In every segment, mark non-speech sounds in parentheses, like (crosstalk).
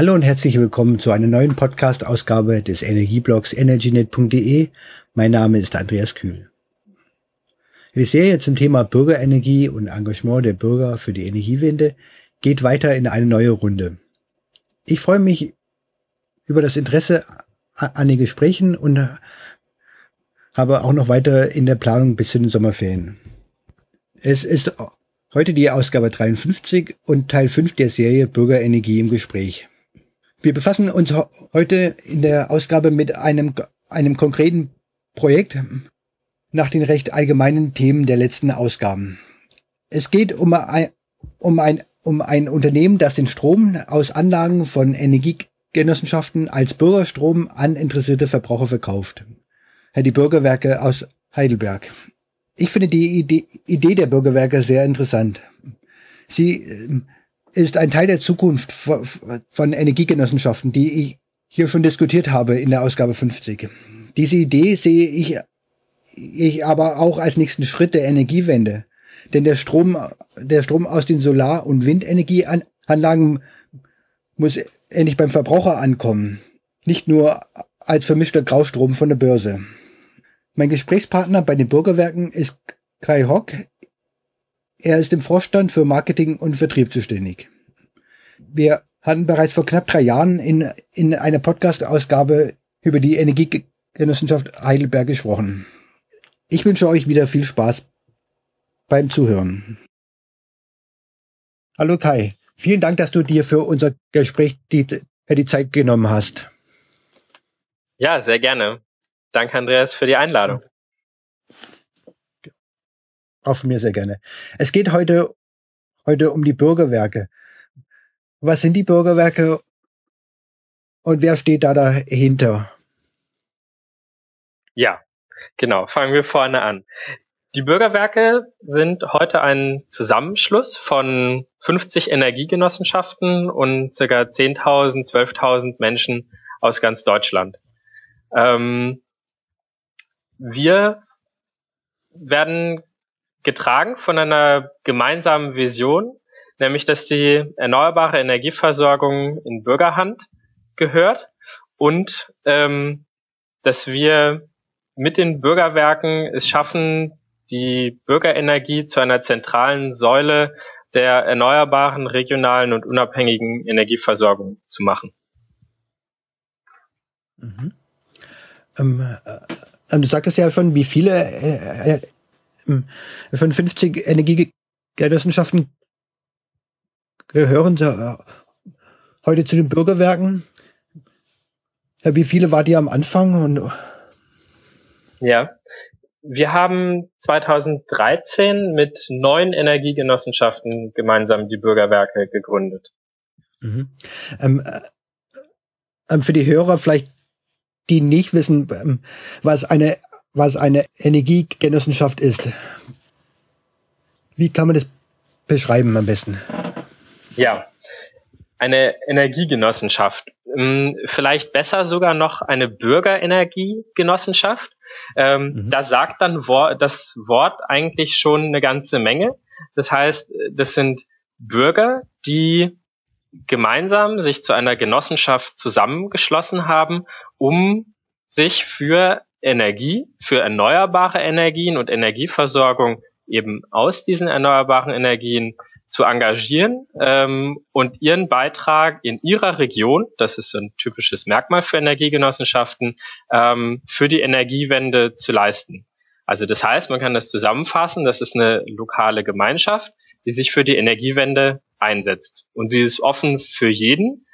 Hallo und herzlich willkommen zu einer neuen Podcast-Ausgabe des Energieblogs energynet.de. Mein Name ist Andreas Kühl. Die Serie zum Thema Bürgerenergie und Engagement der Bürger für die Energiewende geht weiter in eine neue Runde. Ich freue mich über das Interesse an den Gesprächen und habe auch noch weitere in der Planung bis zu den Sommerferien. Es ist heute die Ausgabe 53 und Teil 5 der Serie Bürgerenergie im Gespräch. Wir befassen uns heute in der Ausgabe mit einem, einem konkreten Projekt nach den recht allgemeinen Themen der letzten Ausgaben. Es geht um ein, um ein, um ein Unternehmen, das den Strom aus Anlagen von Energiegenossenschaften als Bürgerstrom an interessierte Verbraucher verkauft. Die Bürgerwerke aus Heidelberg. Ich finde die Idee, Idee der Bürgerwerke sehr interessant. Sie ähm, ist ein Teil der Zukunft von Energiegenossenschaften, die ich hier schon diskutiert habe in der Ausgabe 50. Diese Idee sehe ich, ich aber auch als nächsten Schritt der Energiewende. Denn der Strom, der Strom aus den Solar- und Windenergieanlagen muss endlich beim Verbraucher ankommen. Nicht nur als vermischter Graustrom von der Börse. Mein Gesprächspartner bei den Bürgerwerken ist Kai Hock. Er ist im Vorstand für Marketing und Vertrieb zuständig. Wir hatten bereits vor knapp drei Jahren in, in einer Podcast-Ausgabe über die Energiegenossenschaft Heidelberg gesprochen. Ich wünsche euch wieder viel Spaß beim Zuhören. Hallo Kai, vielen Dank, dass du dir für unser Gespräch die, die Zeit genommen hast. Ja, sehr gerne. Danke, Andreas, für die Einladung. Auch von mir sehr gerne. Es geht heute, heute um die Bürgerwerke. Was sind die Bürgerwerke und wer steht da dahinter? Ja, genau. Fangen wir vorne an. Die Bürgerwerke sind heute ein Zusammenschluss von 50 Energiegenossenschaften und ca. 10.000, 12.000 Menschen aus ganz Deutschland. Ähm, wir werden getragen von einer gemeinsamen Vision, nämlich dass die erneuerbare Energieversorgung in Bürgerhand gehört und ähm, dass wir mit den Bürgerwerken es schaffen, die Bürgerenergie zu einer zentralen Säule der erneuerbaren, regionalen und unabhängigen Energieversorgung zu machen. Mhm. Ähm, äh, du sagtest ja schon, wie viele äh, äh, hm, schon 50 Energiegenossenschaften gehören äh, heute zu den Bürgerwerken. Wie viele wart ihr am Anfang? Und ja, wir haben 2013 mit neun Energiegenossenschaften gemeinsam die Bürgerwerke gegründet. Mhm. Ähm, äh, ähm für die Hörer vielleicht, die nicht wissen, ähm, was eine was eine Energiegenossenschaft ist. Wie kann man das beschreiben am besten? Ja, eine Energiegenossenschaft. Hm, vielleicht besser sogar noch eine Bürgerenergiegenossenschaft. Ähm, mhm. Da sagt dann das Wort eigentlich schon eine ganze Menge. Das heißt, das sind Bürger, die gemeinsam sich zu einer Genossenschaft zusammengeschlossen haben, um sich für Energie, für erneuerbare Energien und Energieversorgung eben aus diesen erneuerbaren Energien zu engagieren ähm, und ihren Beitrag in ihrer Region, das ist ein typisches Merkmal für Energiegenossenschaften, ähm, für die Energiewende zu leisten. Also das heißt, man kann das zusammenfassen, das ist eine lokale Gemeinschaft, die sich für die Energiewende einsetzt. Und sie ist offen für jeden.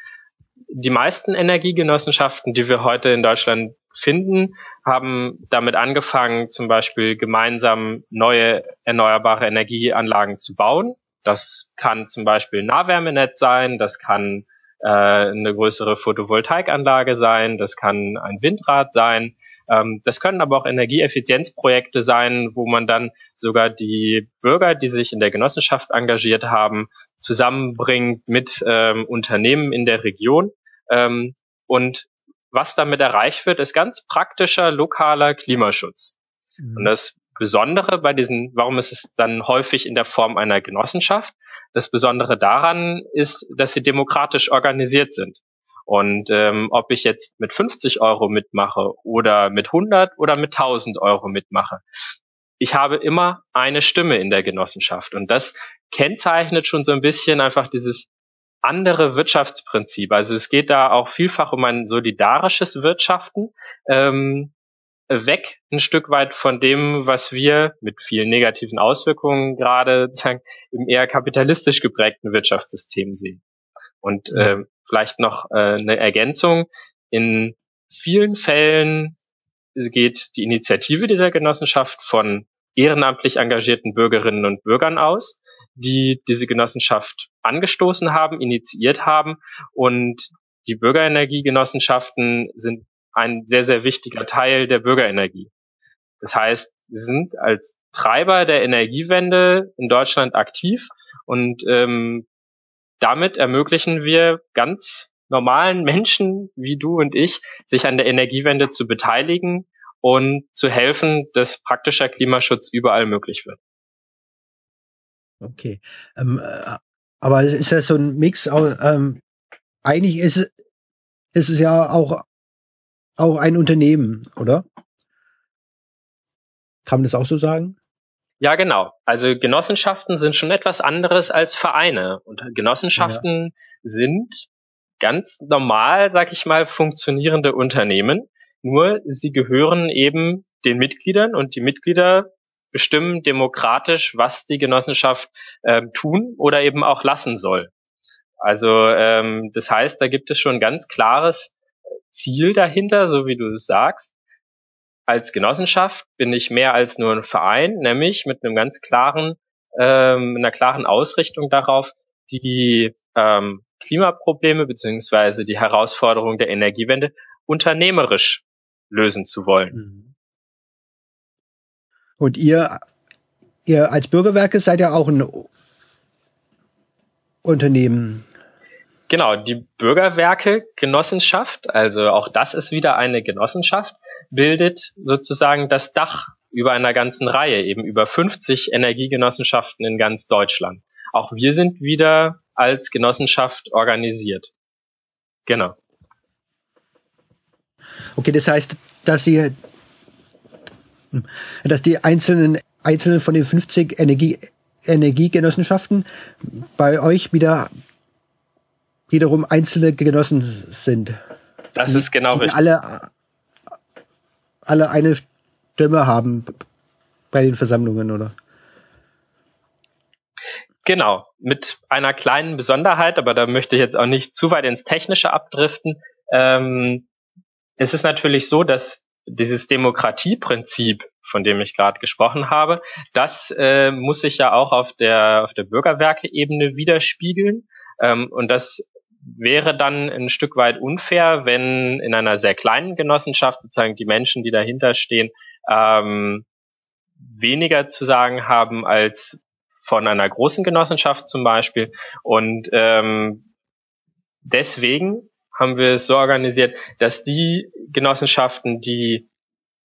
Die meisten Energiegenossenschaften, die wir heute in Deutschland finden, haben damit angefangen, zum Beispiel gemeinsam neue erneuerbare Energieanlagen zu bauen. Das kann zum Beispiel ein Nahwärmenetz sein, das kann äh, eine größere Photovoltaikanlage sein, das kann ein Windrad sein. Ähm, das können aber auch Energieeffizienzprojekte sein, wo man dann sogar die Bürger, die sich in der Genossenschaft engagiert haben, zusammenbringt mit ähm, Unternehmen in der Region ähm, und was damit erreicht wird, ist ganz praktischer lokaler Klimaschutz. Mhm. Und das Besondere bei diesen, warum ist es dann häufig in der Form einer Genossenschaft? Das Besondere daran ist, dass sie demokratisch organisiert sind. Und ähm, ob ich jetzt mit 50 Euro mitmache oder mit 100 oder mit 1000 Euro mitmache, ich habe immer eine Stimme in der Genossenschaft. Und das kennzeichnet schon so ein bisschen einfach dieses andere Wirtschaftsprinzip. Also es geht da auch vielfach um ein solidarisches Wirtschaften, ähm, weg ein Stück weit von dem, was wir mit vielen negativen Auswirkungen gerade sagen, im eher kapitalistisch geprägten Wirtschaftssystem sehen. Und äh, vielleicht noch äh, eine Ergänzung. In vielen Fällen geht die Initiative dieser Genossenschaft von ehrenamtlich engagierten Bürgerinnen und Bürgern aus, die diese Genossenschaft angestoßen haben, initiiert haben und die Bürgerenergiegenossenschaften sind ein sehr, sehr wichtiger Teil der Bürgerenergie. Das heißt, sie sind als Treiber der Energiewende in Deutschland aktiv und ähm, damit ermöglichen wir ganz normalen Menschen wie du und ich, sich an der Energiewende zu beteiligen und zu helfen, dass praktischer Klimaschutz überall möglich wird. Okay. Ähm, äh, aber ist das so ein Mix? Ähm, eigentlich ist es, ist es ja auch auch ein Unternehmen, oder? Kann man das auch so sagen? Ja, genau. Also Genossenschaften sind schon etwas anderes als Vereine. Und Genossenschaften ja. sind ganz normal, sag ich mal, funktionierende Unternehmen. Nur sie gehören eben den Mitgliedern und die Mitglieder bestimmen demokratisch, was die Genossenschaft äh, tun oder eben auch lassen soll. Also ähm, das heißt, da gibt es schon ganz klares Ziel dahinter, so wie du sagst. Als Genossenschaft bin ich mehr als nur ein Verein, nämlich mit einem ganz klaren, ähm, einer klaren Ausrichtung darauf, die ähm, Klimaprobleme beziehungsweise die Herausforderung der Energiewende unternehmerisch lösen zu wollen. Mhm. Und ihr, ihr als Bürgerwerke seid ja auch ein Unternehmen. Genau, die Bürgerwerke Genossenschaft, also auch das ist wieder eine Genossenschaft, bildet sozusagen das Dach über einer ganzen Reihe, eben über 50 Energiegenossenschaften in ganz Deutschland. Auch wir sind wieder als Genossenschaft organisiert. Genau. Okay, das heißt, dass ihr, dass die einzelnen, einzelnen von den 50 Energie, Energiegenossenschaften bei euch wieder wiederum einzelne Genossen sind. Das die, ist genau richtig. Alle, alle eine Stimme haben bei den Versammlungen, oder? Genau, mit einer kleinen Besonderheit, aber da möchte ich jetzt auch nicht zu weit ins Technische abdriften. Ähm, es ist natürlich so, dass dieses Demokratieprinzip, von dem ich gerade gesprochen habe, das äh, muss sich ja auch auf der auf der Bürgerwerke-Ebene widerspiegeln. Ähm, und das wäre dann ein Stück weit unfair, wenn in einer sehr kleinen Genossenschaft sozusagen die Menschen, die dahinter stehen, ähm, weniger zu sagen haben als von einer großen Genossenschaft zum Beispiel. Und ähm, deswegen haben wir es so organisiert, dass die Genossenschaften, die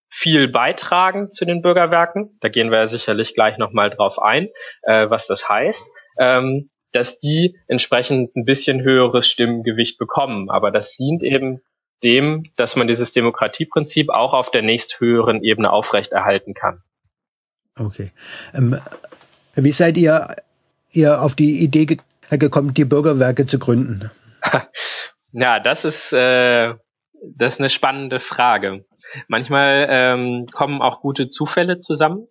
viel beitragen zu den Bürgerwerken, da gehen wir ja sicherlich gleich nochmal drauf ein, äh, was das heißt, ähm, dass die entsprechend ein bisschen höheres Stimmgewicht bekommen. Aber das dient eben dem, dass man dieses Demokratieprinzip auch auf der nächsthöheren Ebene aufrechterhalten kann. Okay. Ähm, wie seid ihr, ihr auf die Idee ge gekommen, die Bürgerwerke zu gründen? (laughs) ja, das ist, äh, das ist eine spannende Frage. Manchmal ähm, kommen auch gute Zufälle zusammen.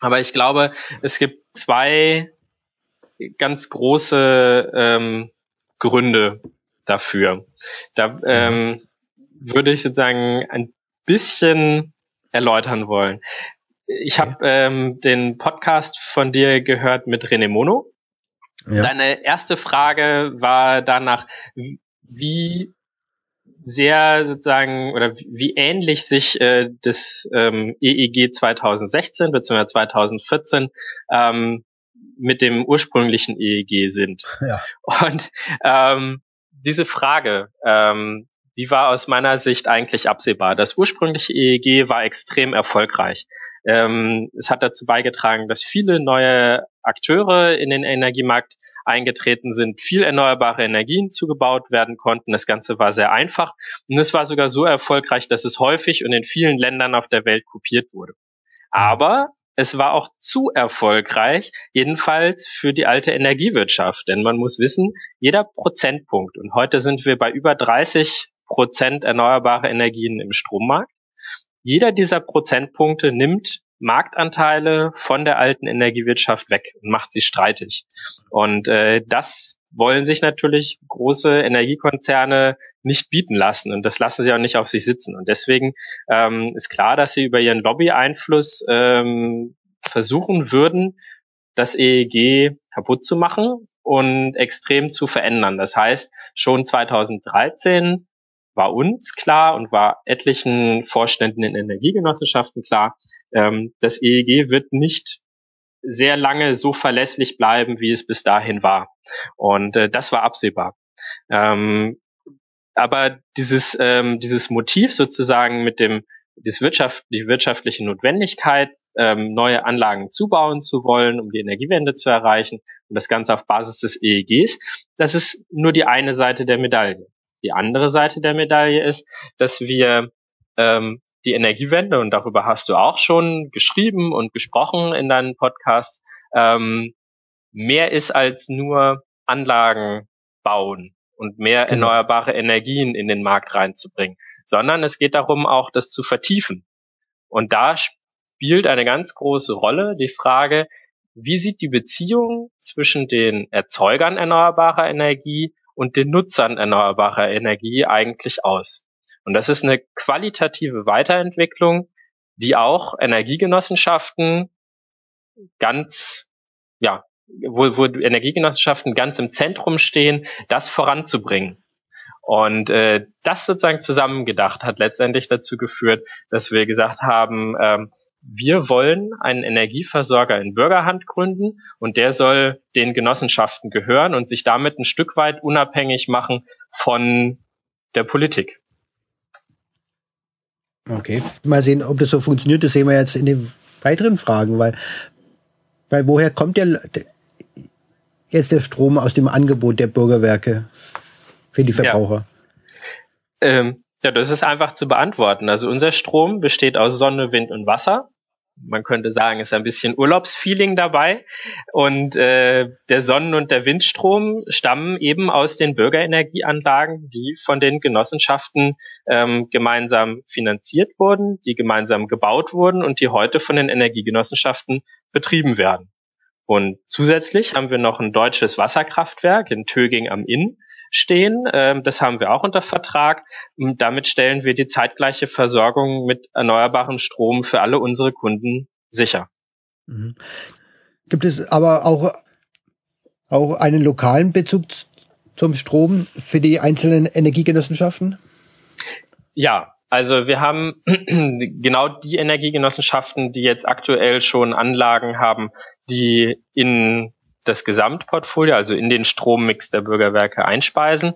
Aber ich glaube, es gibt zwei ganz große ähm, Gründe dafür. Da ähm, würde ich sozusagen ein bisschen erläutern wollen. Ich habe ähm, den Podcast von dir gehört mit René Mono. Ja. Deine erste Frage war danach, wie sehr sozusagen oder wie ähnlich sich äh, das ähm, EEG 2016 bzw. 2014 ähm, mit dem ursprünglichen EEG sind. Ja. Und ähm, diese Frage, ähm, die war aus meiner Sicht eigentlich absehbar. Das ursprüngliche EEG war extrem erfolgreich. Ähm, es hat dazu beigetragen, dass viele neue Akteure in den Energiemarkt eingetreten sind, viel erneuerbare Energien zugebaut werden konnten. Das Ganze war sehr einfach und es war sogar so erfolgreich, dass es häufig und in vielen Ländern auf der Welt kopiert wurde. Aber es war auch zu erfolgreich, jedenfalls für die alte Energiewirtschaft. Denn man muss wissen, jeder Prozentpunkt, und heute sind wir bei über 30 Prozent erneuerbare Energien im Strommarkt, jeder dieser Prozentpunkte nimmt Marktanteile von der alten Energiewirtschaft weg und macht sie streitig. Und äh, das wollen sich natürlich große Energiekonzerne nicht bieten lassen und das lassen sie auch nicht auf sich sitzen. Und deswegen ähm, ist klar, dass sie über ihren Lobby-Einfluss ähm, versuchen würden, das EEG kaputt zu machen und extrem zu verändern. Das heißt, schon 2013 war uns klar und war etlichen Vorständen in Energiegenossenschaften klar, ähm, das EEG wird nicht sehr lange so verlässlich bleiben, wie es bis dahin war. Und äh, das war absehbar. Ähm, aber dieses, ähm, dieses Motiv sozusagen mit dem, das Wirtschaft, die wirtschaftliche Notwendigkeit, ähm, neue Anlagen zubauen zu wollen, um die Energiewende zu erreichen und das Ganze auf Basis des EEGs, das ist nur die eine Seite der Medaille. Die andere Seite der Medaille ist, dass wir ähm, die Energiewende, und darüber hast du auch schon geschrieben und gesprochen in deinen Podcasts, ähm, mehr ist als nur Anlagen bauen und mehr genau. erneuerbare Energien in den Markt reinzubringen, sondern es geht darum, auch das zu vertiefen. Und da spielt eine ganz große Rolle die Frage, wie sieht die Beziehung zwischen den Erzeugern erneuerbarer Energie und den Nutzern erneuerbarer Energie eigentlich aus? Und das ist eine qualitative Weiterentwicklung, die auch Energiegenossenschaften ganz, ja, wo, wo Energiegenossenschaften ganz im Zentrum stehen, das voranzubringen. Und äh, das sozusagen zusammengedacht hat letztendlich dazu geführt, dass wir gesagt haben, ähm, wir wollen einen Energieversorger in Bürgerhand gründen und der soll den Genossenschaften gehören und sich damit ein Stück weit unabhängig machen von der Politik. Okay, mal sehen, ob das so funktioniert. Das sehen wir jetzt in den weiteren Fragen, weil, weil woher kommt der, jetzt der Strom aus dem Angebot der Bürgerwerke für die Verbraucher? Ja. Ähm, ja, das ist einfach zu beantworten. Also unser Strom besteht aus Sonne, Wind und Wasser man könnte sagen, ist ein bisschen Urlaubsfeeling dabei. Und äh, der Sonnen- und der Windstrom stammen eben aus den Bürgerenergieanlagen, die von den Genossenschaften ähm, gemeinsam finanziert wurden, die gemeinsam gebaut wurden und die heute von den Energiegenossenschaften betrieben werden. Und zusätzlich haben wir noch ein deutsches Wasserkraftwerk in Töging am Inn, stehen. Ähm, das haben wir auch unter Vertrag. Und damit stellen wir die zeitgleiche Versorgung mit erneuerbarem Strom für alle unsere Kunden sicher. Mhm. Gibt es aber auch, auch einen lokalen Bezug zum Strom für die einzelnen Energiegenossenschaften? Ja, also wir haben (clears throat) genau die Energiegenossenschaften, die jetzt aktuell schon Anlagen haben, die in das Gesamtportfolio, also in den Strommix der Bürgerwerke einspeisen,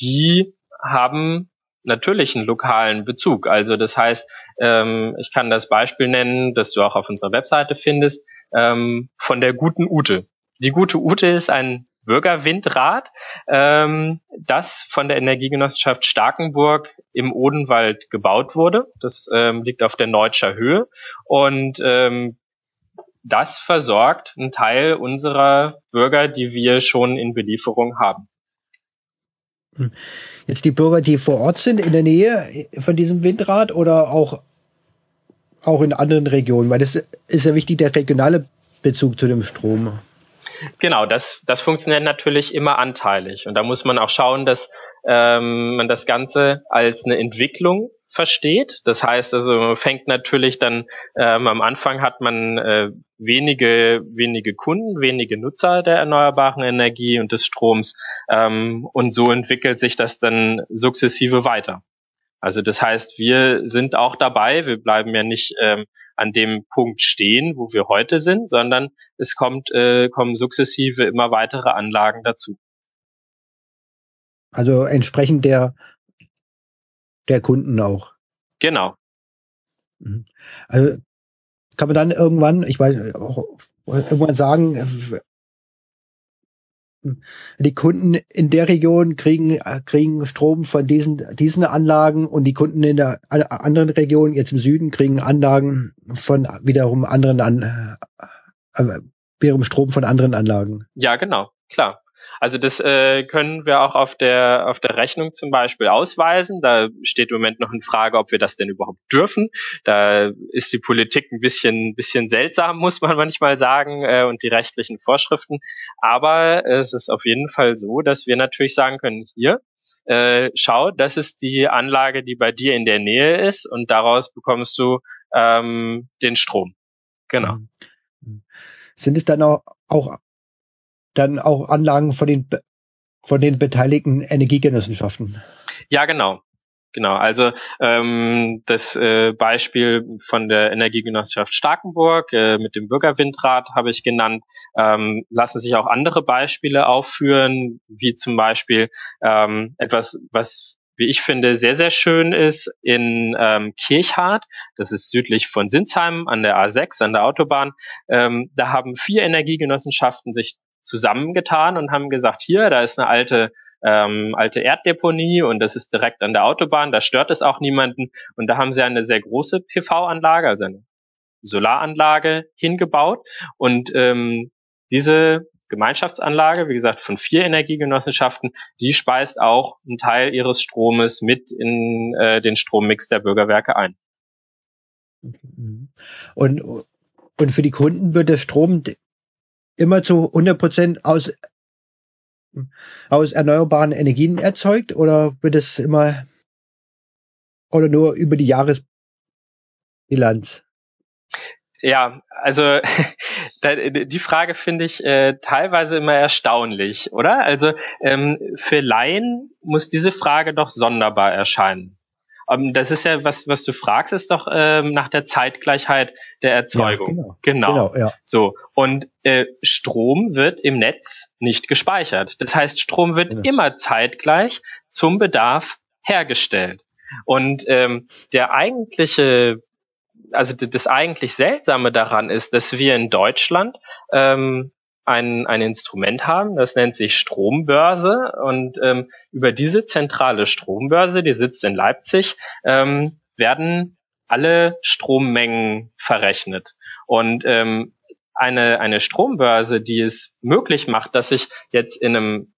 die haben natürlich einen lokalen Bezug. Also das heißt, ähm, ich kann das Beispiel nennen, das du auch auf unserer Webseite findest, ähm, von der guten Ute. Die gute Ute ist ein Bürgerwindrad, ähm, das von der Energiegenossenschaft Starkenburg im Odenwald gebaut wurde. Das ähm, liegt auf der Neutscher Höhe und ähm, das versorgt einen Teil unserer Bürger, die wir schon in Belieferung haben. Hm. Jetzt die Bürger, die vor Ort sind, in der Nähe von diesem Windrad oder auch, auch in anderen Regionen, weil das ist ja wichtig, der regionale Bezug zu dem Strom. Genau, das, das funktioniert natürlich immer anteilig. Und da muss man auch schauen, dass ähm, man das Ganze als eine Entwicklung versteht. Das heißt also, fängt natürlich dann ähm, am Anfang hat man äh, wenige wenige Kunden, wenige Nutzer der erneuerbaren Energie und des Stroms ähm, und so entwickelt sich das dann sukzessive weiter. Also das heißt, wir sind auch dabei, wir bleiben ja nicht ähm, an dem Punkt stehen, wo wir heute sind, sondern es kommt, äh, kommen sukzessive immer weitere Anlagen dazu. Also entsprechend der der Kunden auch. Genau. Mhm. Also kann man dann irgendwann, ich weiß, auch irgendwann sagen, die Kunden in der Region kriegen, kriegen Strom von diesen, diesen Anlagen und die Kunden in der anderen Region, jetzt im Süden, kriegen Anlagen von wiederum anderen an, äh, wiederum Strom von anderen Anlagen. Ja, genau, klar. Also das äh, können wir auch auf der auf der Rechnung zum Beispiel ausweisen. Da steht im Moment noch in Frage, ob wir das denn überhaupt dürfen. Da ist die Politik ein bisschen bisschen seltsam, (laughs) muss man manchmal sagen, äh, und die rechtlichen Vorschriften. Aber es ist auf jeden Fall so, dass wir natürlich sagen können, hier äh, schau, das ist die Anlage, die bei dir in der Nähe ist, und daraus bekommst du ähm, den Strom. Genau. Mhm. Sind es dann auch, auch dann auch Anlagen von den, von den beteiligten Energiegenossenschaften. Ja, genau. Genau, also ähm, das äh, Beispiel von der Energiegenossenschaft Starkenburg äh, mit dem Bürgerwindrad habe ich genannt. Ähm, lassen sich auch andere Beispiele aufführen, wie zum Beispiel ähm, etwas, was wie ich finde, sehr, sehr schön ist in ähm, Kirchhardt. Das ist südlich von Sinsheim an der A6, an der Autobahn. Ähm, da haben vier Energiegenossenschaften sich zusammengetan und haben gesagt, hier, da ist eine alte ähm, alte Erddeponie und das ist direkt an der Autobahn, da stört es auch niemanden. Und da haben sie eine sehr große PV-Anlage, also eine Solaranlage hingebaut. Und ähm, diese Gemeinschaftsanlage, wie gesagt, von vier Energiegenossenschaften, die speist auch einen Teil ihres Stromes mit in äh, den Strommix der Bürgerwerke ein. Und, und für die Kunden wird der Strom immer zu 100 Prozent aus, aus erneuerbaren Energien erzeugt oder wird es immer oder nur über die Jahresbilanz? Ja, also (laughs) die Frage finde ich äh, teilweise immer erstaunlich, oder? Also ähm, für Laien muss diese Frage doch sonderbar erscheinen. Ähm, das ist ja, was, was du fragst, ist doch ähm, nach der Zeitgleichheit der Erzeugung. Ja, genau. genau. genau ja. So. Und äh, Strom wird im Netz nicht gespeichert. Das heißt, Strom wird genau. immer zeitgleich zum Bedarf hergestellt. Und ähm, der eigentliche, also das eigentlich Seltsame daran ist, dass wir in Deutschland ähm, ein, ein Instrument haben, das nennt sich Strombörse und ähm, über diese zentrale Strombörse, die sitzt in Leipzig, ähm, werden alle Strommengen verrechnet. Und ähm, eine, eine Strombörse, die es möglich macht, dass ich jetzt in einem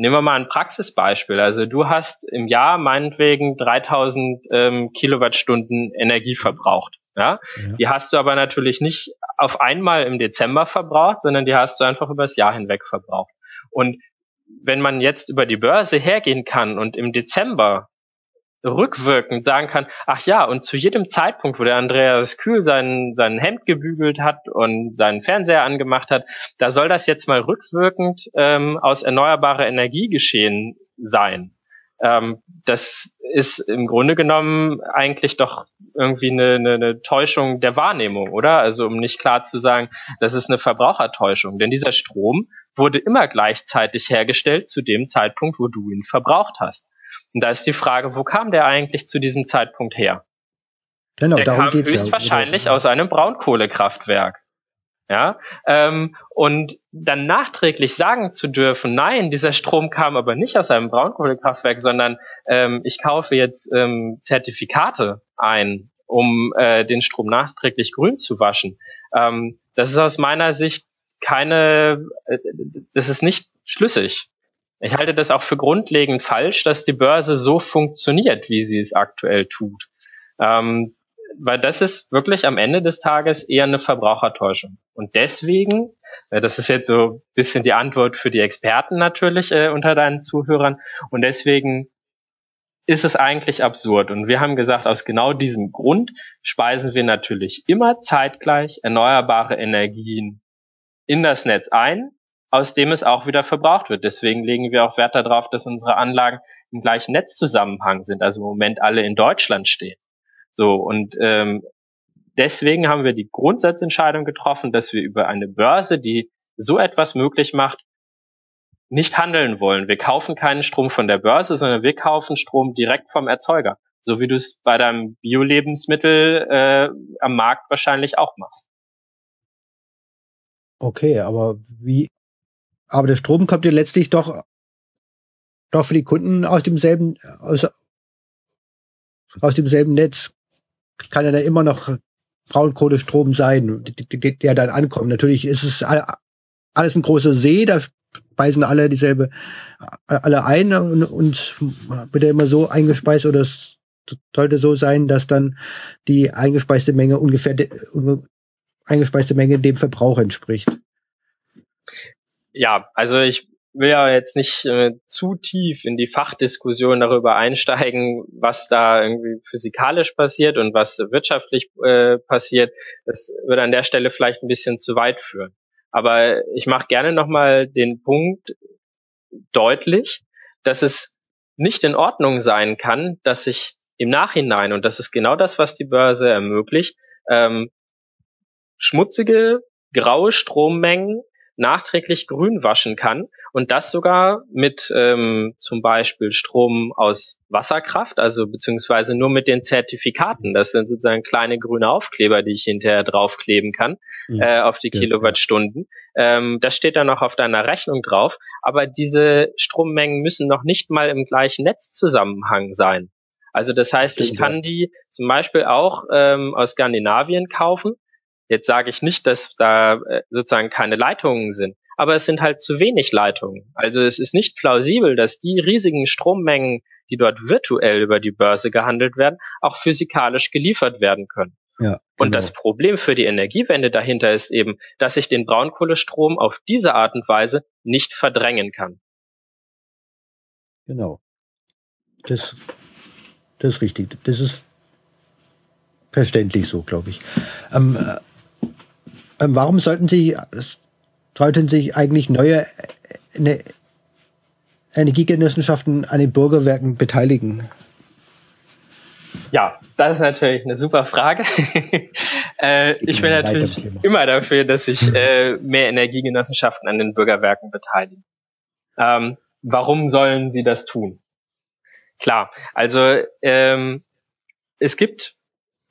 Nehmen wir mal ein Praxisbeispiel. Also du hast im Jahr meinetwegen 3000 ähm, Kilowattstunden Energie verbraucht. Ja? ja? Die hast du aber natürlich nicht auf einmal im Dezember verbraucht, sondern die hast du einfach übers Jahr hinweg verbraucht. Und wenn man jetzt über die Börse hergehen kann und im Dezember rückwirkend sagen kann, ach ja, und zu jedem Zeitpunkt, wo der Andreas Kühl sein, sein Hemd gebügelt hat und seinen Fernseher angemacht hat, da soll das jetzt mal rückwirkend ähm, aus erneuerbarer Energie geschehen sein. Ähm, das ist im Grunde genommen eigentlich doch irgendwie eine, eine, eine Täuschung der Wahrnehmung, oder? Also um nicht klar zu sagen, das ist eine Verbrauchertäuschung. Denn dieser Strom wurde immer gleichzeitig hergestellt zu dem Zeitpunkt, wo du ihn verbraucht hast. Und da ist die Frage, wo kam der eigentlich zu diesem Zeitpunkt her? Genau, der darum kam geht's höchstwahrscheinlich ja. aus einem Braunkohlekraftwerk. Ja, ähm, und dann nachträglich sagen zu dürfen, nein, dieser Strom kam aber nicht aus einem Braunkohlekraftwerk, sondern ähm, ich kaufe jetzt ähm, Zertifikate ein, um äh, den Strom nachträglich grün zu waschen. Ähm, das ist aus meiner Sicht keine, äh, das ist nicht schlüssig. Ich halte das auch für grundlegend falsch, dass die Börse so funktioniert, wie sie es aktuell tut. Ähm, weil das ist wirklich am Ende des Tages eher eine Verbrauchertäuschung. Und deswegen, äh, das ist jetzt so ein bisschen die Antwort für die Experten natürlich äh, unter deinen Zuhörern, und deswegen ist es eigentlich absurd. Und wir haben gesagt, aus genau diesem Grund speisen wir natürlich immer zeitgleich erneuerbare Energien in das Netz ein, aus dem es auch wieder verbraucht wird. Deswegen legen wir auch Wert darauf, dass unsere Anlagen im gleichen Netzzusammenhang sind, also im Moment alle in Deutschland stehen. So, und ähm, deswegen haben wir die Grundsatzentscheidung getroffen, dass wir über eine Börse, die so etwas möglich macht, nicht handeln wollen. Wir kaufen keinen Strom von der Börse, sondern wir kaufen Strom direkt vom Erzeuger. So wie du es bei deinem Bio-Lebensmittel äh, am Markt wahrscheinlich auch machst. Okay, aber wie, aber der Strom kommt ja letztlich doch, doch für die Kunden aus demselben, aus, aus demselben Netz. Kann ja dann immer noch Braunkohlestrom sein, der dann ankommt. Natürlich ist es alles ein großer See, da speisen alle dieselbe, alle ein und, und wird ja immer so eingespeist oder es sollte so sein, dass dann die eingespeiste Menge ungefähr eingespeiste Menge dem Verbrauch entspricht. Ja, also ich will ja jetzt nicht äh, zu tief in die Fachdiskussion darüber einsteigen, was da irgendwie physikalisch passiert und was wirtschaftlich äh, passiert. Das würde an der Stelle vielleicht ein bisschen zu weit führen. Aber ich mache gerne nochmal den Punkt deutlich, dass es nicht in Ordnung sein kann, dass sich im Nachhinein, und das ist genau das, was die Börse ermöglicht, ähm, schmutzige, graue Strommengen nachträglich grün waschen kann und das sogar mit ähm, zum Beispiel Strom aus Wasserkraft, also beziehungsweise nur mit den Zertifikaten. Das sind sozusagen kleine grüne Aufkleber, die ich hinterher draufkleben kann mhm. äh, auf die ja, Kilowattstunden. Ja. Ähm, das steht dann noch auf deiner Rechnung drauf. Aber diese Strommengen müssen noch nicht mal im gleichen Netzzusammenhang sein. Also das heißt, ich kann die zum Beispiel auch ähm, aus Skandinavien kaufen Jetzt sage ich nicht, dass da äh, sozusagen keine Leitungen sind, aber es sind halt zu wenig Leitungen. Also es ist nicht plausibel, dass die riesigen Strommengen, die dort virtuell über die Börse gehandelt werden, auch physikalisch geliefert werden können. Ja, genau. Und das Problem für die Energiewende dahinter ist eben, dass ich den Braunkohlestrom auf diese Art und Weise nicht verdrängen kann. Genau. Das, das ist richtig. Das ist verständlich so, glaube ich. Ähm, ähm, warum sollten Sie, sollten sich eigentlich neue ne, Energiegenossenschaften an den Bürgerwerken beteiligen? Ja, das ist natürlich eine super Frage. (laughs) äh, ich bin natürlich immer dafür, dass sich äh, mehr Energiegenossenschaften an den Bürgerwerken beteiligen. Ähm, warum sollen sie das tun? Klar, also ähm, es gibt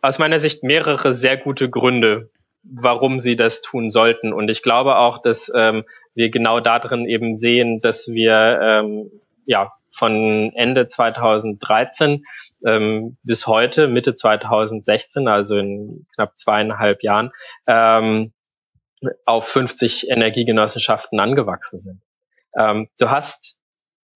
aus meiner Sicht mehrere sehr gute Gründe, warum sie das tun sollten. Und ich glaube auch, dass ähm, wir genau darin eben sehen, dass wir ähm, ja von Ende 2013 ähm, bis heute, Mitte 2016, also in knapp zweieinhalb Jahren, ähm, auf 50 Energiegenossenschaften angewachsen sind. Ähm, du hast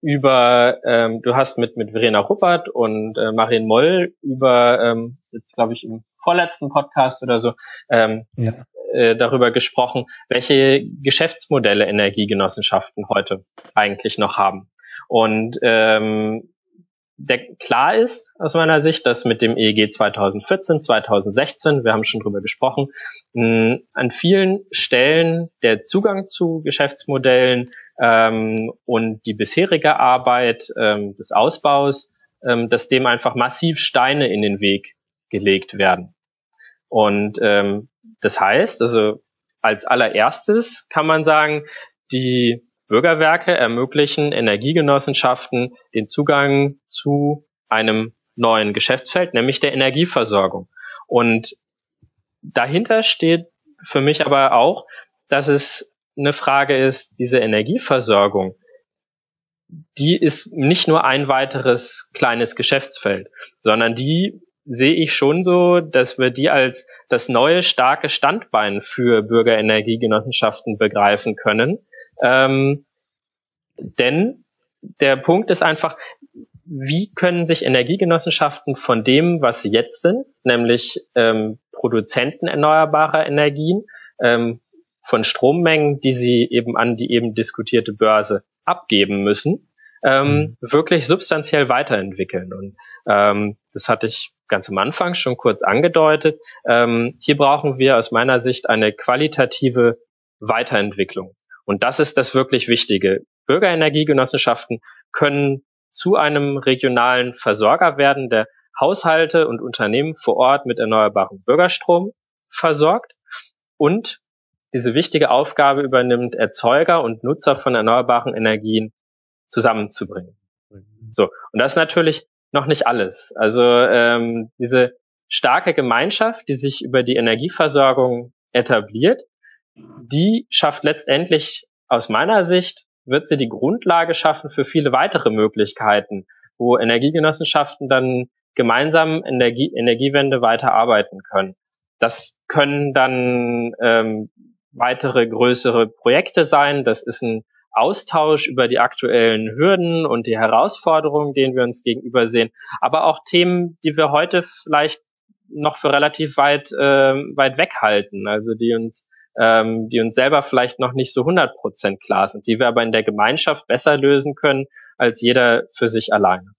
über, ähm, du hast mit mit Verena Ruppert und äh, Marien Moll über ähm, jetzt glaube ich im vorletzten Podcast oder so ähm, ja. äh, darüber gesprochen, welche Geschäftsmodelle Energiegenossenschaften heute eigentlich noch haben. Und ähm, der, klar ist aus meiner Sicht, dass mit dem EEG 2014, 2016, wir haben schon drüber gesprochen, mh, an vielen Stellen der Zugang zu Geschäftsmodellen ähm, und die bisherige Arbeit ähm, des Ausbaus, ähm, dass dem einfach massiv Steine in den Weg gelegt werden. Und ähm, das heißt, also als allererstes kann man sagen, die Bürgerwerke ermöglichen Energiegenossenschaften den Zugang zu einem neuen Geschäftsfeld, nämlich der Energieversorgung. Und dahinter steht für mich aber auch, dass es eine Frage ist, diese Energieversorgung, die ist nicht nur ein weiteres kleines Geschäftsfeld, sondern die sehe ich schon so, dass wir die als das neue starke Standbein für Bürgerenergiegenossenschaften begreifen können. Ähm, denn der Punkt ist einfach, wie können sich Energiegenossenschaften von dem, was sie jetzt sind, nämlich ähm, Produzenten erneuerbarer Energien, ähm, von Strommengen, die sie eben an die eben diskutierte Börse abgeben müssen, ähm, mhm. wirklich substanziell weiterentwickeln. Und ähm, das hatte ich ganz am Anfang schon kurz angedeutet. Ähm, hier brauchen wir aus meiner Sicht eine qualitative Weiterentwicklung. Und das ist das wirklich Wichtige. Bürgerenergiegenossenschaften können zu einem regionalen Versorger werden, der Haushalte und Unternehmen vor Ort mit erneuerbarem Bürgerstrom versorgt und diese wichtige Aufgabe übernimmt, Erzeuger und Nutzer von erneuerbaren Energien zusammenzubringen. Mhm. So. Und das ist natürlich noch nicht alles. Also ähm, diese starke Gemeinschaft, die sich über die Energieversorgung etabliert, die schafft letztendlich aus meiner Sicht, wird sie die Grundlage schaffen für viele weitere Möglichkeiten, wo Energiegenossenschaften dann gemeinsam Energie, Energiewende weiter arbeiten können. Das können dann ähm, weitere größere Projekte sein. Das ist ein Austausch über die aktuellen Hürden und die Herausforderungen, denen wir uns gegenüber sehen, aber auch Themen, die wir heute vielleicht noch für relativ weit, äh, weit weghalten, also die uns, ähm, die uns selber vielleicht noch nicht so 100 Prozent klar sind, die wir aber in der Gemeinschaft besser lösen können als jeder für sich alleine.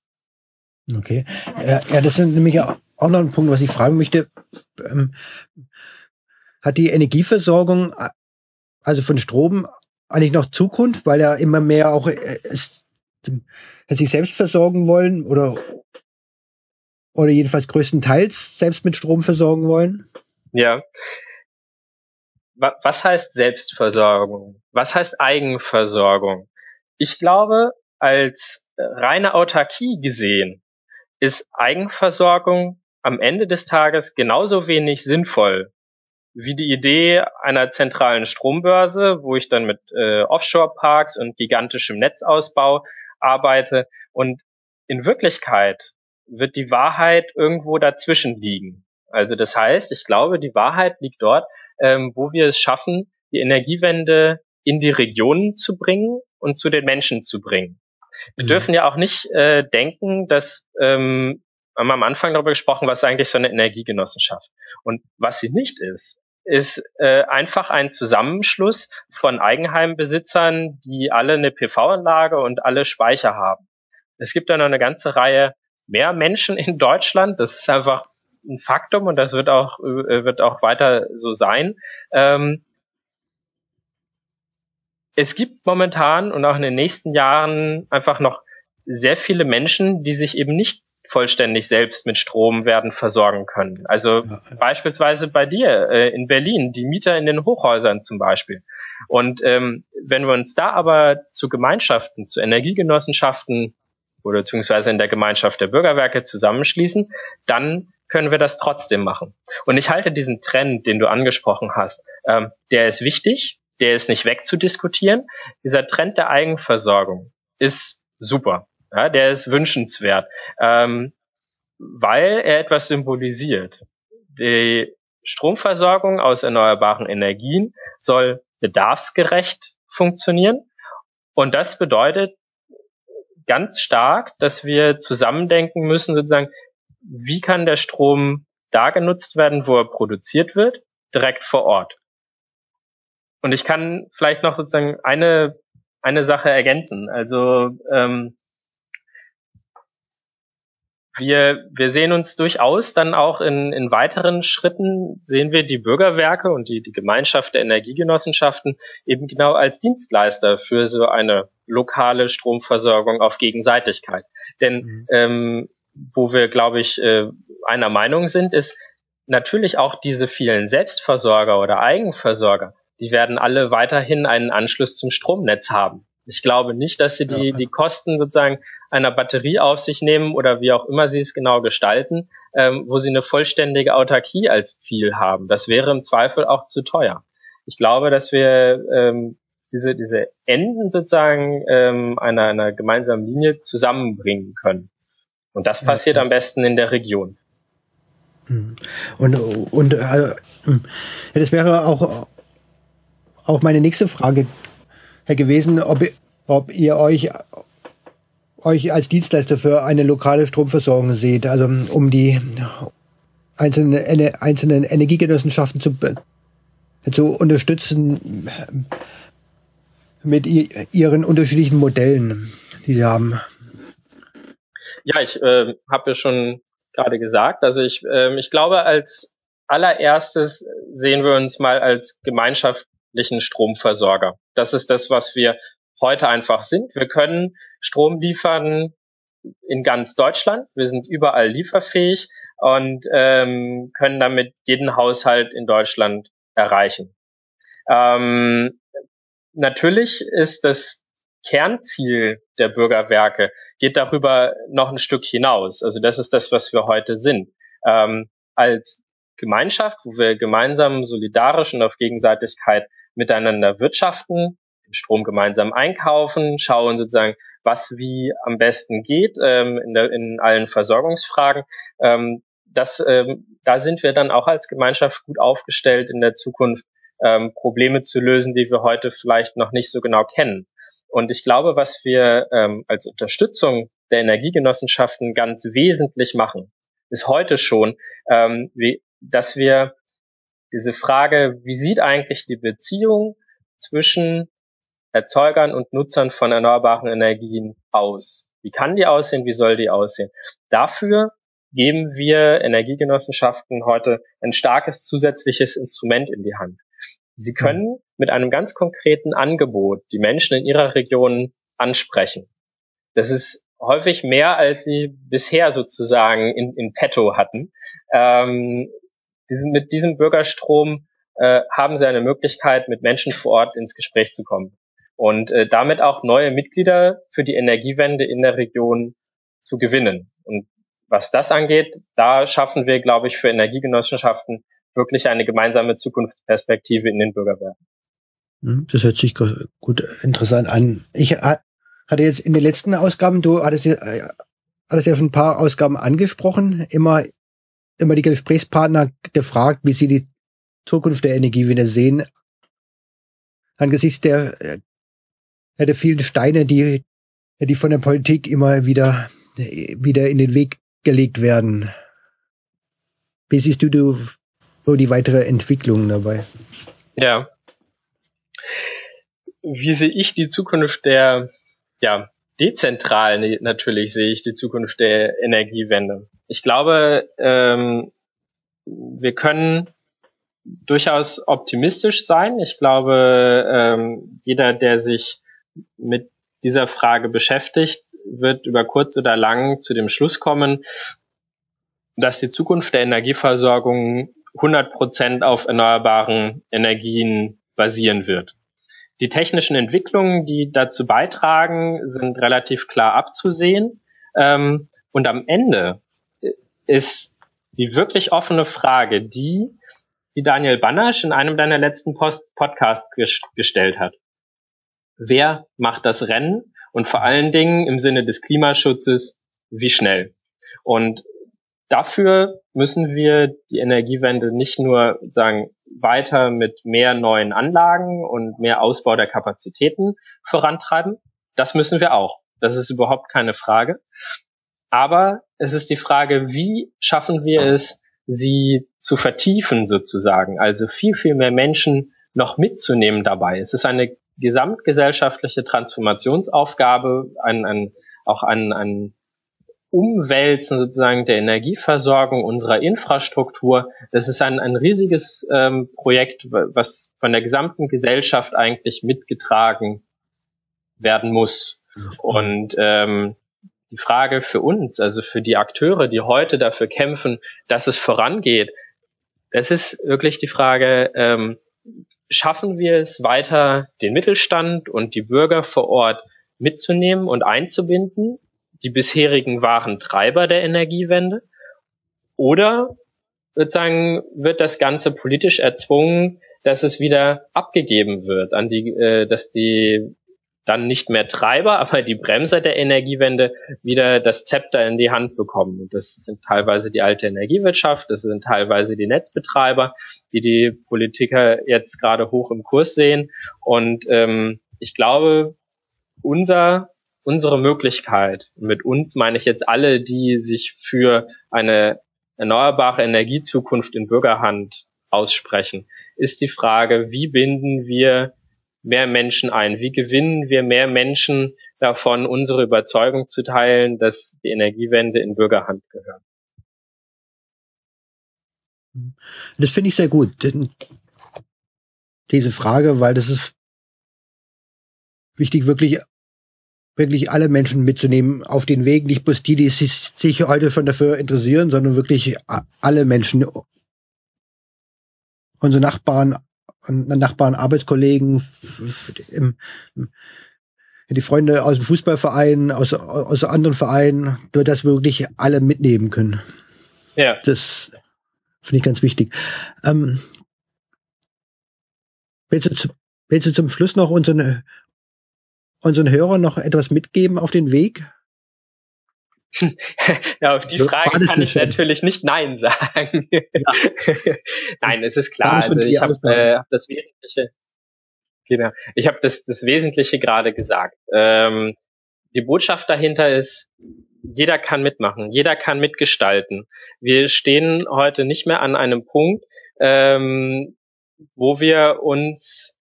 Okay. Ja, das ist nämlich auch noch ein Punkt, was ich fragen möchte. Ähm, hat die Energieversorgung, also von Strom, eigentlich noch Zukunft, weil ja immer mehr auch äh, es, sich selbst versorgen wollen oder oder jedenfalls größtenteils selbst mit Strom versorgen wollen? Ja. Was heißt Selbstversorgung? Was heißt Eigenversorgung? Ich glaube, als reine Autarkie gesehen, ist Eigenversorgung am Ende des Tages genauso wenig sinnvoll wie die Idee einer zentralen Strombörse, wo ich dann mit äh, Offshore-Parks und gigantischem Netzausbau arbeite. Und in Wirklichkeit wird die Wahrheit irgendwo dazwischen liegen. Also das heißt, ich glaube, die Wahrheit liegt dort, ähm, wo wir es schaffen, die Energiewende in die Regionen zu bringen und zu den Menschen zu bringen. Wir mhm. dürfen ja auch nicht äh, denken, dass ähm, haben wir am Anfang darüber gesprochen, was eigentlich so eine Energiegenossenschaft. Und was sie nicht ist, ist äh, einfach ein Zusammenschluss von Eigenheimbesitzern, die alle eine PV-Anlage und alle Speicher haben. Es gibt da noch eine ganze Reihe mehr Menschen in Deutschland. Das ist einfach ein Faktum und das wird auch äh, wird auch weiter so sein. Ähm, es gibt momentan und auch in den nächsten Jahren einfach noch sehr viele Menschen, die sich eben nicht vollständig selbst mit Strom werden versorgen können. Also ja. beispielsweise bei dir äh, in Berlin, die Mieter in den Hochhäusern zum Beispiel. Und ähm, wenn wir uns da aber zu Gemeinschaften, zu Energiegenossenschaften oder beziehungsweise in der Gemeinschaft der Bürgerwerke zusammenschließen, dann können wir das trotzdem machen. Und ich halte diesen Trend, den du angesprochen hast, ähm, der ist wichtig, der ist nicht wegzudiskutieren. Dieser Trend der Eigenversorgung ist super. Ja, der ist wünschenswert, ähm, weil er etwas symbolisiert. Die Stromversorgung aus erneuerbaren Energien soll bedarfsgerecht funktionieren. Und das bedeutet ganz stark, dass wir zusammendenken müssen, sozusagen, wie kann der Strom da genutzt werden, wo er produziert wird, direkt vor Ort. Und ich kann vielleicht noch sozusagen eine, eine Sache ergänzen. Also ähm, wir, wir sehen uns durchaus dann auch in, in weiteren Schritten, sehen wir die Bürgerwerke und die, die Gemeinschaft der Energiegenossenschaften eben genau als Dienstleister für so eine lokale Stromversorgung auf Gegenseitigkeit. Denn mhm. ähm, wo wir, glaube ich, äh, einer Meinung sind, ist natürlich auch diese vielen Selbstversorger oder Eigenversorger, die werden alle weiterhin einen Anschluss zum Stromnetz haben. Ich glaube nicht, dass sie die, die Kosten sozusagen einer Batterie auf sich nehmen oder wie auch immer sie es genau gestalten, ähm, wo sie eine vollständige Autarkie als Ziel haben. Das wäre im Zweifel auch zu teuer. Ich glaube, dass wir ähm, diese, diese Enden sozusagen ähm, einer, einer gemeinsamen Linie zusammenbringen können. Und das passiert ja. am besten in der Region. Hm. Und, und äh, das wäre auch, auch meine nächste Frage gewesen, ob, ob ihr euch euch als Dienstleister für eine lokale Stromversorgung seht, also um die einzelnen, einzelnen Energiegenossenschaften zu, zu unterstützen mit ihren unterschiedlichen Modellen, die sie haben. Ja, ich äh, habe ja schon gerade gesagt, also ich, äh, ich glaube, als allererstes sehen wir uns mal als gemeinschaftlichen Stromversorger. Das ist das, was wir heute einfach sind. Wir können Strom liefern in ganz Deutschland. Wir sind überall lieferfähig und ähm, können damit jeden Haushalt in Deutschland erreichen. Ähm, natürlich ist das Kernziel der Bürgerwerke, geht darüber noch ein Stück hinaus. Also das ist das, was wir heute sind. Ähm, als Gemeinschaft, wo wir gemeinsam solidarisch und auf Gegenseitigkeit miteinander wirtschaften, Strom gemeinsam einkaufen, schauen sozusagen, was wie am besten geht ähm, in, der, in allen Versorgungsfragen. Ähm, das, ähm, da sind wir dann auch als Gemeinschaft gut aufgestellt in der Zukunft, ähm, Probleme zu lösen, die wir heute vielleicht noch nicht so genau kennen. Und ich glaube, was wir ähm, als Unterstützung der Energiegenossenschaften ganz wesentlich machen, ist heute schon, ähm, wie, dass wir diese Frage, wie sieht eigentlich die Beziehung zwischen Erzeugern und Nutzern von erneuerbaren Energien aus? Wie kann die aussehen? Wie soll die aussehen? Dafür geben wir Energiegenossenschaften heute ein starkes zusätzliches Instrument in die Hand. Sie können mit einem ganz konkreten Angebot die Menschen in ihrer Region ansprechen. Das ist häufig mehr, als sie bisher sozusagen in, in petto hatten. Ähm, diesen, mit diesem Bürgerstrom äh, haben sie eine Möglichkeit, mit Menschen vor Ort ins Gespräch zu kommen und äh, damit auch neue Mitglieder für die Energiewende in der Region zu gewinnen. Und was das angeht, da schaffen wir, glaube ich, für Energiegenossenschaften wirklich eine gemeinsame Zukunftsperspektive in den Bürgerwerken. Hm, das hört sich gut interessant an. Ich hatte jetzt in den letzten Ausgaben, du hattest äh, hattest ja schon ein paar Ausgaben angesprochen, immer, immer die Gesprächspartner gefragt, wie sie die Zukunft der Energiewende sehen. Angesichts der, äh, der vielen Steine, die, die von der Politik immer wieder, wieder in den Weg gelegt werden. Wie siehst du, du so die weitere Entwicklung dabei? Ja. Wie sehe ich die Zukunft der, ja, dezentral natürlich sehe ich die Zukunft der Energiewende. Ich glaube, ähm, wir können durchaus optimistisch sein. Ich glaube, ähm, jeder, der sich mit dieser Frage beschäftigt, wird über kurz oder lang zu dem Schluss kommen, dass die Zukunft der Energieversorgung 100 Prozent auf erneuerbaren Energien basieren wird. Die technischen Entwicklungen, die dazu beitragen, sind relativ klar abzusehen. Ähm, und am Ende ist die wirklich offene Frage, die, die Daniel Bannersch in einem deiner letzten Post Podcasts gestellt hat. Wer macht das Rennen? Und vor allen Dingen im Sinne des Klimaschutzes, wie schnell? Und dafür müssen wir die Energiewende nicht nur sagen weiter mit mehr neuen Anlagen und mehr Ausbau der Kapazitäten vorantreiben. Das müssen wir auch. Das ist überhaupt keine Frage. Aber es ist die Frage, wie schaffen wir es, sie zu vertiefen sozusagen, also viel, viel mehr Menschen noch mitzunehmen dabei. Es ist eine gesamtgesellschaftliche Transformationsaufgabe, ein, ein, auch ein, ein Umwälzen sozusagen der Energieversorgung unserer Infrastruktur. Das ist ein, ein riesiges ähm, Projekt, was von der gesamten Gesellschaft eigentlich mitgetragen werden muss. Und ähm, die Frage für uns, also für die Akteure, die heute dafür kämpfen, dass es vorangeht, es ist wirklich die Frage, ähm, schaffen wir es weiter, den Mittelstand und die Bürger vor Ort mitzunehmen und einzubinden die bisherigen wahren Treiber der Energiewende? Oder sozusagen wird das Ganze politisch erzwungen, dass es wieder abgegeben wird an die, äh, dass die dann nicht mehr Treiber, aber die Bremser der Energiewende wieder das Zepter in die Hand bekommen. Und das sind teilweise die alte Energiewirtschaft, das sind teilweise die Netzbetreiber, die die Politiker jetzt gerade hoch im Kurs sehen. Und ähm, ich glaube, unser unsere Möglichkeit, mit uns meine ich jetzt alle, die sich für eine erneuerbare Energiezukunft in Bürgerhand aussprechen, ist die Frage, wie binden wir mehr Menschen ein? Wie gewinnen wir mehr Menschen davon, unsere Überzeugung zu teilen, dass die Energiewende in Bürgerhand gehört? Das finde ich sehr gut. Diese Frage, weil das ist wichtig, wirklich wirklich alle Menschen mitzunehmen auf den Weg, nicht bloß die, die sich, heute schon dafür interessieren, sondern wirklich alle Menschen, unsere Nachbarn, Nachbarn, Arbeitskollegen, die Freunde aus dem Fußballverein, aus, aus anderen Vereinen, dass wir wirklich alle mitnehmen können. Ja. Das finde ich ganz wichtig. Ähm, wenn du Willst du zum Schluss noch unseren, unseren Hörern noch etwas mitgeben auf den Weg? (laughs) ja, auf die Frage kann ich natürlich nicht Nein sagen. Ja. (laughs) Nein, es ist klar. Also ich habe äh, hab das Wesentliche, genau, ich habe das, das Wesentliche gerade gesagt. Ähm, die Botschaft dahinter ist, jeder kann mitmachen, jeder kann mitgestalten. Wir stehen heute nicht mehr an einem Punkt, ähm, wo wir uns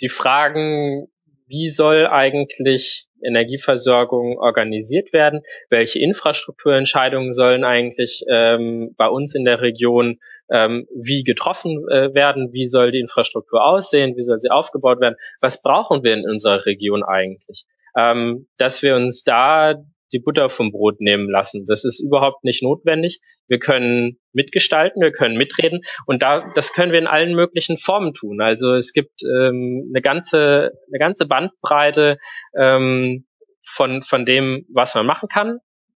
die Fragen wie soll eigentlich Energieversorgung organisiert werden? Welche Infrastrukturentscheidungen sollen eigentlich ähm, bei uns in der Region ähm, wie getroffen äh, werden? Wie soll die Infrastruktur aussehen? Wie soll sie aufgebaut werden? Was brauchen wir in unserer Region eigentlich? Ähm, dass wir uns da die Butter vom Brot nehmen lassen. Das ist überhaupt nicht notwendig. Wir können mitgestalten, wir können mitreden und da das können wir in allen möglichen Formen tun. Also es gibt ähm, eine ganze eine ganze Bandbreite ähm, von von dem, was man machen kann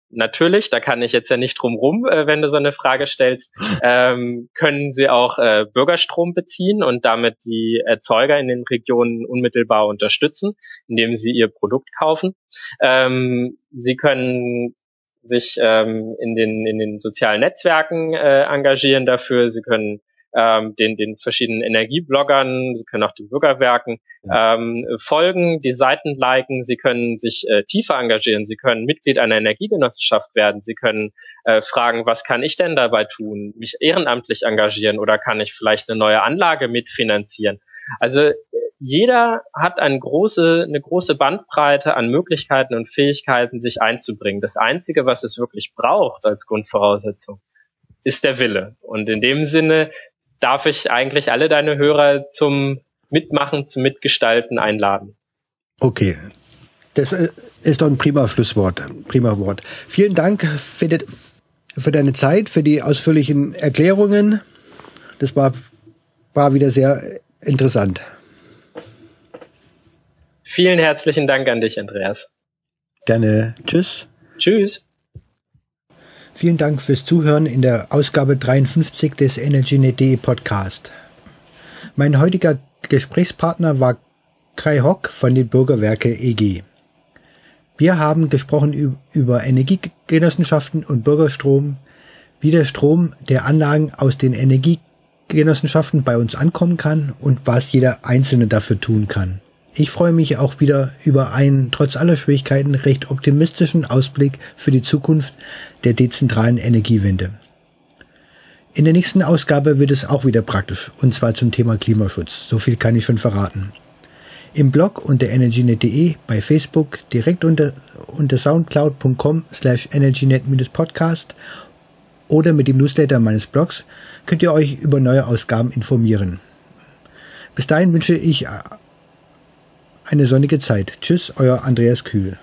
natürlich, da kann ich jetzt ja nicht drum rum, äh, wenn du so eine Frage stellst, (laughs) ähm, können sie auch äh, Bürgerstrom beziehen und damit die Erzeuger in den Regionen unmittelbar unterstützen, indem sie ihr Produkt kaufen. Ähm, sie können sich ähm, in den in den sozialen Netzwerken äh, engagieren dafür. Sie können ähm, den, den verschiedenen Energiebloggern, Sie können auch den Bürgerwerken ähm, folgen, die Seiten liken, Sie können sich äh, tiefer engagieren, Sie können Mitglied einer Energiegenossenschaft werden, Sie können äh, fragen, was kann ich denn dabei tun, mich ehrenamtlich engagieren oder kann ich vielleicht eine neue Anlage mitfinanzieren. Also jeder hat eine große, eine große Bandbreite an Möglichkeiten und Fähigkeiten, sich einzubringen. Das Einzige, was es wirklich braucht als Grundvoraussetzung, ist der Wille. Und in dem Sinne darf ich eigentlich alle deine Hörer zum Mitmachen, zum Mitgestalten einladen. Okay. Das äh, ist doch ein prima Schlusswort, prima Wort. Vielen Dank für, die, für deine Zeit, für die ausführlichen Erklärungen. Das war, war wieder sehr interessant. Vielen herzlichen Dank an dich, Andreas. Gerne. Tschüss. Tschüss. Vielen Dank fürs Zuhören in der Ausgabe 53 des EnergyNet.de Podcast. Mein heutiger Gesprächspartner war Kai Hock von den Bürgerwerke EG. Wir haben gesprochen über Energiegenossenschaften und Bürgerstrom, wie der Strom der Anlagen aus den Energiegenossenschaften bei uns ankommen kann und was jeder Einzelne dafür tun kann. Ich freue mich auch wieder über einen trotz aller Schwierigkeiten recht optimistischen Ausblick für die Zukunft der dezentralen Energiewende. In der nächsten Ausgabe wird es auch wieder praktisch, und zwar zum Thema Klimaschutz. So viel kann ich schon verraten. Im Blog unter energynet.de, bei Facebook, direkt unter, unter soundcloud.com slash energynet-podcast oder mit dem Newsletter meines Blogs könnt ihr euch über neue Ausgaben informieren. Bis dahin wünsche ich eine sonnige Zeit. Tschüss, euer Andreas Kühl.